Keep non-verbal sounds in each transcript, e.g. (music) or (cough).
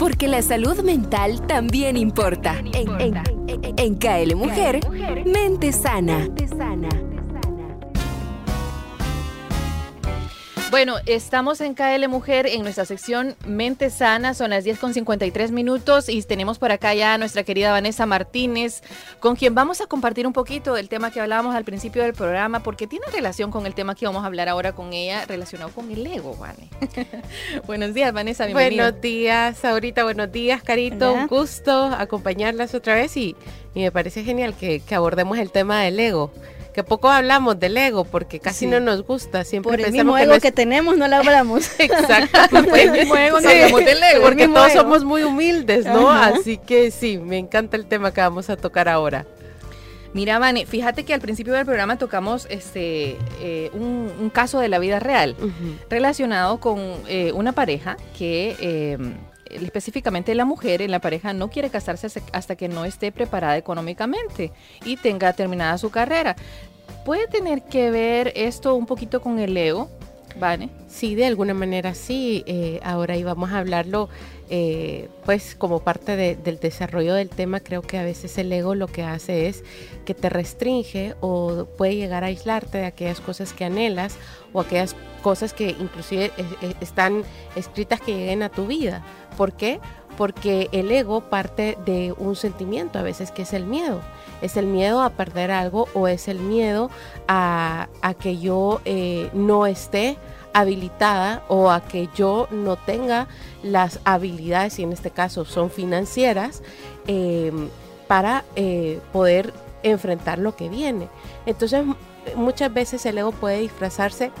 porque la salud mental también importa. En, en KL Mujer, mente sana. Bueno, estamos en KL Mujer en nuestra sección Mente Sana, son las 10 con 53 minutos y tenemos por acá ya a nuestra querida Vanessa Martínez, con quien vamos a compartir un poquito del tema que hablábamos al principio del programa, porque tiene relación con el tema que vamos a hablar ahora con ella, relacionado con el ego, Vane. (laughs) buenos días, Vanessa, bienvenida. Buenos días, ahorita, buenos días, Carito, un gusto acompañarlas otra vez y, me parece genial que, que abordemos el tema del ego que poco hablamos del ego porque casi no nos gusta. Siempre Por el mismo ego que, tenemos no lo hablamos. (laughs) Exacto. (laughs) Por el mismo ego no hablamos del ego. Porque todos somos muy humildes, ¿no? Así que sí, me encanta el tema que vamos a tocar ahora. Mira, Vane, fíjate que al principio del programa tocamos este eh, un, caso de la vida real relacionado con eh, una pareja que eh, específicamente la mujer en la pareja no quiere casarse hasta que no esté preparada económicamente y tenga terminada su carrera. ¿Puede tener que ver esto un poquito con el ego, Vane? Sí, de alguna manera sí. Eh, ahora íbamos a hablarlo, eh, pues como parte del desarrollo del tema, creo que a veces el ego lo que hace es que te restringe o puede llegar a aislarte de aquellas cosas que anhelas o aquellas cosas que inclusive eh, están escritas que lleguen a tu vida. ¿Por qué? Porque el ego parte de un sentimiento a veces que es el miedo. Es el miedo a perder algo o es el miedo a, que yo eh, no esté habilitada o a que yo no tenga las habilidades, y en este caso son financieras, em, para eh, poder enfrentar lo que viene. Entonces muchas veces el ego puede disfrazarse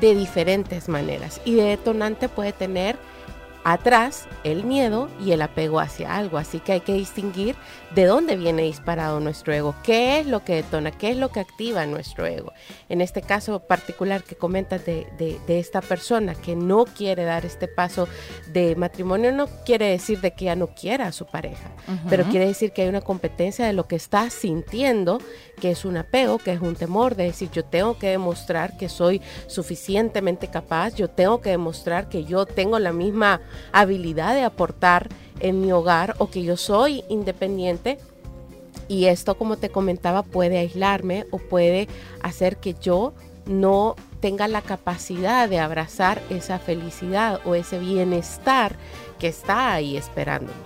de diferentes maneras y de detonante puede tener atrás el miedo y el apego hacia algo. Así que hay que distinguir de dónde viene disparado nuestro ego, qué es lo que detona, qué es lo que activa nuestro ego. En este caso particular que comentas de, esta persona que no quiere dar este paso de matrimonio, no quiere decir de que ya no quiera a su pareja, pero quiere decir que hay una competencia de lo que está sintiendo, que es un apego, que es un temor de decir yo tengo que demostrar que soy suficientemente capaz, yo tengo que demostrar que yo tengo la misma habilidad de aportar en mi hogar o que yo soy independiente y esto como te comentaba puede aislarme o puede hacer que yo no tenga la capacidad de abrazar esa felicidad o ese bienestar que está ahí esperándome.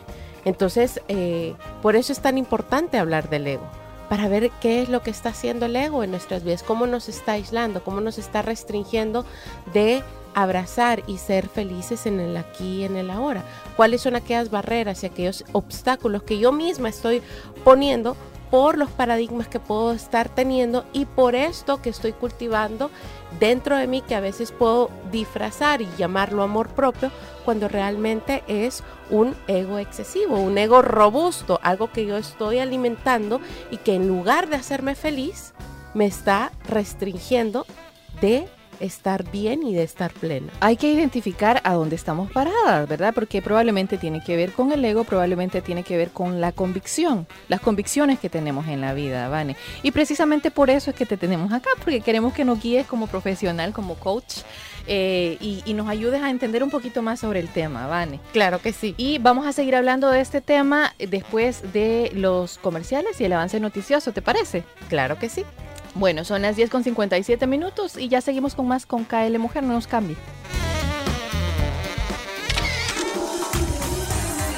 Entonces, eh, por eso es tan importante hablar del ego, para ver qué es lo que está haciendo el ego en nuestras vidas, cómo nos está aislando, cómo nos está restringiendo de abrazar y ser felices en el aquí y en el ahora. ¿Cuáles son aquellas barreras y aquellos obstáculos que yo misma estoy poniendo por los paradigmas que puedo estar teniendo y por esto que estoy cultivando dentro de mí que a veces puedo disfrazar y llamarlo amor propio cuando realmente es un ego excesivo, un ego robusto, algo que yo estoy alimentando y que en lugar de hacerme feliz me está restringiendo de estar bien y de estar plena. Hay que identificar a dónde estamos paradas, ¿verdad? Porque probablemente tiene que ver con el ego, probablemente tiene que ver con la convicción, las convicciones que tenemos en la vida, Vane. Y precisamente por eso es que te tenemos acá, porque queremos que nos guíes como profesional, como coach. Eh, y, y, nos ayudes a entender un poquito más sobre el tema, Vane. Claro que sí. Y vamos a seguir hablando de este tema después de los comerciales y el avance noticioso, ¿te parece? Claro que sí. Bueno, son las 10 con 57 minutos y ya seguimos con más con KL Mujer, no nos cambie.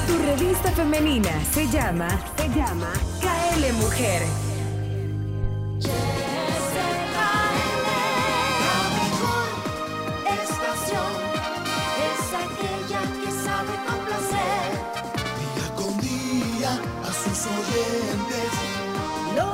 Tu revista femenina se llama, se llama KL Mujer.